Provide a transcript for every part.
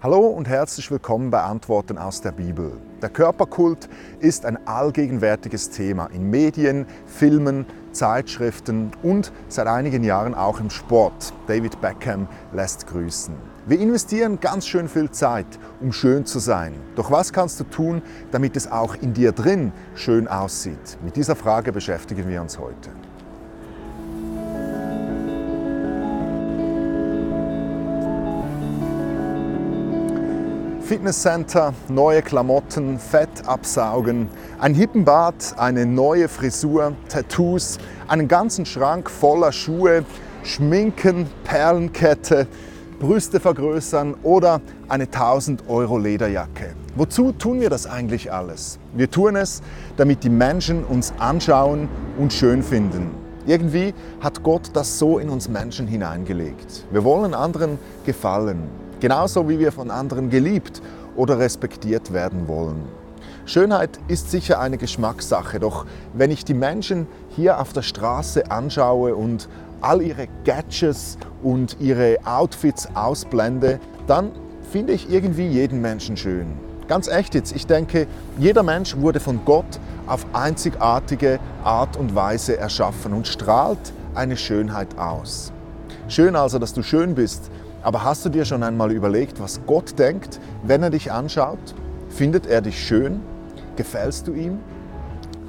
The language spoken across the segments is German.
Hallo und herzlich willkommen bei Antworten aus der Bibel. Der Körperkult ist ein allgegenwärtiges Thema in Medien, Filmen, Zeitschriften und seit einigen Jahren auch im Sport. David Beckham lässt grüßen. Wir investieren ganz schön viel Zeit, um schön zu sein. Doch was kannst du tun, damit es auch in dir drin schön aussieht? Mit dieser Frage beschäftigen wir uns heute. Fitnesscenter, neue Klamotten, Fett absaugen, ein Hippenbad, eine neue Frisur, Tattoos, einen ganzen Schrank voller Schuhe, Schminken, Perlenkette, Brüste vergrößern oder eine 1000 Euro Lederjacke. Wozu tun wir das eigentlich alles? Wir tun es, damit die Menschen uns anschauen und schön finden. Irgendwie hat Gott das so in uns Menschen hineingelegt. Wir wollen anderen gefallen. Genauso wie wir von anderen geliebt oder respektiert werden wollen. Schönheit ist sicher eine Geschmackssache, doch wenn ich die Menschen hier auf der Straße anschaue und all ihre Gadgets und ihre Outfits ausblende, dann finde ich irgendwie jeden Menschen schön. Ganz echt jetzt, ich denke, jeder Mensch wurde von Gott auf einzigartige Art und Weise erschaffen und strahlt eine Schönheit aus. Schön also, dass du schön bist, aber hast du dir schon einmal überlegt, was Gott denkt, wenn er dich anschaut? Findet er dich schön? Gefällst du ihm?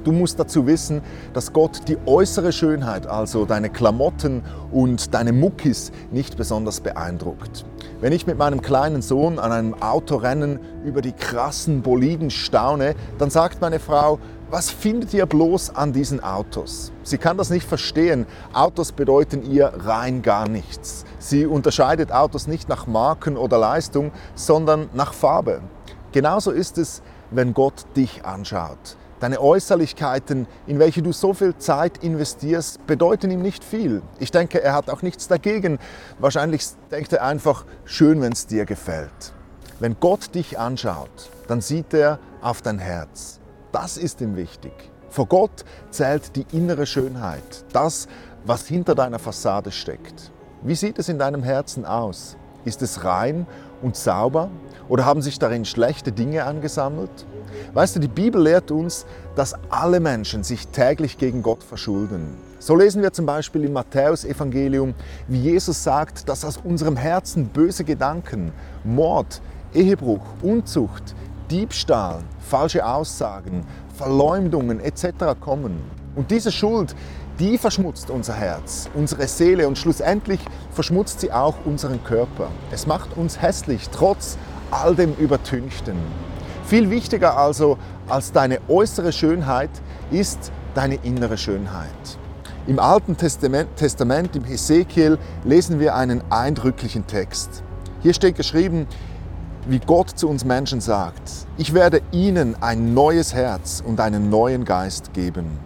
Du musst dazu wissen, dass Gott die äußere Schönheit, also deine Klamotten und deine Muckis, nicht besonders beeindruckt. Wenn ich mit meinem kleinen Sohn an einem Autorennen über die krassen Boliden staune, dann sagt meine Frau, was findet ihr bloß an diesen Autos? Sie kann das nicht verstehen. Autos bedeuten ihr rein gar nichts. Sie unterscheidet Autos nicht nach Marken oder Leistung, sondern nach Farbe. Genauso ist es, wenn Gott dich anschaut. Deine Äußerlichkeiten, in welche du so viel Zeit investierst, bedeuten ihm nicht viel. Ich denke, er hat auch nichts dagegen. Wahrscheinlich denkt er einfach, schön, wenn es dir gefällt. Wenn Gott dich anschaut, dann sieht er auf dein Herz. Das ist ihm wichtig. Vor Gott zählt die innere Schönheit, das, was hinter deiner Fassade steckt. Wie sieht es in deinem Herzen aus? Ist es rein und sauber oder haben sich darin schlechte Dinge angesammelt? Weißt du, die Bibel lehrt uns, dass alle Menschen sich täglich gegen Gott verschulden. So lesen wir zum Beispiel im Matthäusevangelium, wie Jesus sagt, dass aus unserem Herzen böse Gedanken, Mord, Ehebruch, Unzucht, Diebstahl, falsche Aussagen, Verleumdungen etc. kommen. Und diese Schuld, die verschmutzt unser Herz, unsere Seele und schlussendlich verschmutzt sie auch unseren Körper. Es macht uns hässlich, trotz all dem Übertünchten. Viel wichtiger also als deine äußere Schönheit ist deine innere Schönheit. Im Alten Testament, Testament, im Hesekiel, lesen wir einen eindrücklichen Text. Hier steht geschrieben, wie Gott zu uns Menschen sagt, ich werde ihnen ein neues Herz und einen neuen Geist geben.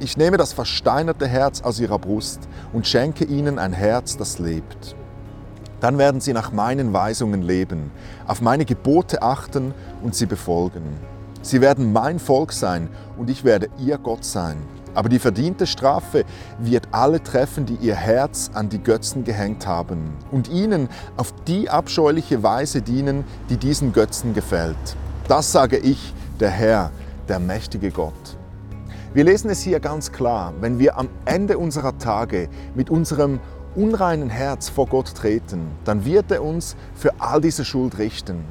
Ich nehme das versteinerte Herz aus ihrer Brust und schenke ihnen ein Herz, das lebt. Dann werden sie nach meinen Weisungen leben, auf meine Gebote achten und sie befolgen. Sie werden mein Volk sein und ich werde ihr Gott sein. Aber die verdiente Strafe wird alle treffen, die ihr Herz an die Götzen gehängt haben und ihnen auf die abscheuliche Weise dienen, die diesen Götzen gefällt. Das sage ich, der Herr, der mächtige Gott. Wir lesen es hier ganz klar, wenn wir am Ende unserer Tage mit unserem unreinen Herz vor Gott treten, dann wird er uns für all diese Schuld richten.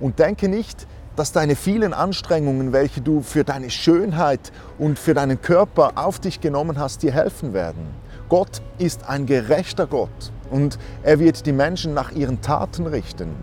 Und denke nicht, dass deine vielen Anstrengungen, welche du für deine Schönheit und für deinen Körper auf dich genommen hast, dir helfen werden. Gott ist ein gerechter Gott und er wird die Menschen nach ihren Taten richten.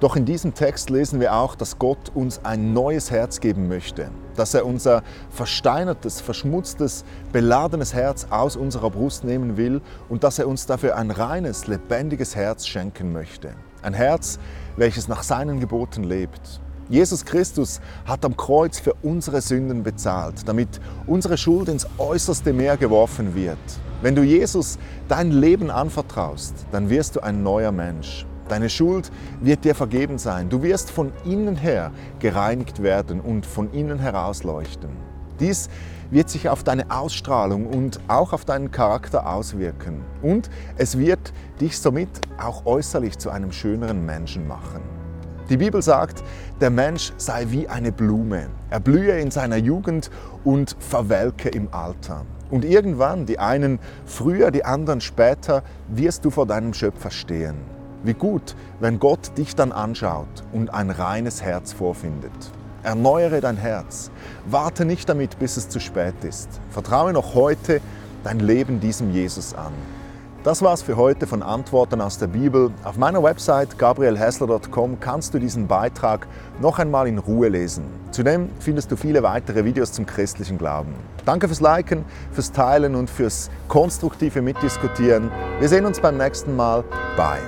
Doch in diesem Text lesen wir auch, dass Gott uns ein neues Herz geben möchte, dass er unser versteinertes, verschmutztes, beladenes Herz aus unserer Brust nehmen will und dass er uns dafür ein reines, lebendiges Herz schenken möchte. Ein Herz, welches nach seinen Geboten lebt. Jesus Christus hat am Kreuz für unsere Sünden bezahlt, damit unsere Schuld ins äußerste Meer geworfen wird. Wenn du Jesus dein Leben anvertraust, dann wirst du ein neuer Mensch. Deine Schuld wird dir vergeben sein. Du wirst von innen her gereinigt werden und von innen herausleuchten. Dies wird sich auf deine Ausstrahlung und auch auf deinen Charakter auswirken. Und es wird dich somit auch äußerlich zu einem schöneren Menschen machen. Die Bibel sagt, der Mensch sei wie eine Blume. Er blühe in seiner Jugend und verwelke im Alter. Und irgendwann, die einen früher, die anderen später, wirst du vor deinem Schöpfer stehen. Wie gut, wenn Gott dich dann anschaut und ein reines Herz vorfindet. Erneuere dein Herz. Warte nicht damit, bis es zu spät ist. Vertraue noch heute dein Leben diesem Jesus an. Das war's für heute von Antworten aus der Bibel. Auf meiner Website gabrielhessler.com kannst du diesen Beitrag noch einmal in Ruhe lesen. Zudem findest du viele weitere Videos zum christlichen Glauben. Danke fürs Liken, fürs Teilen und fürs konstruktive Mitdiskutieren. Wir sehen uns beim nächsten Mal. Bye.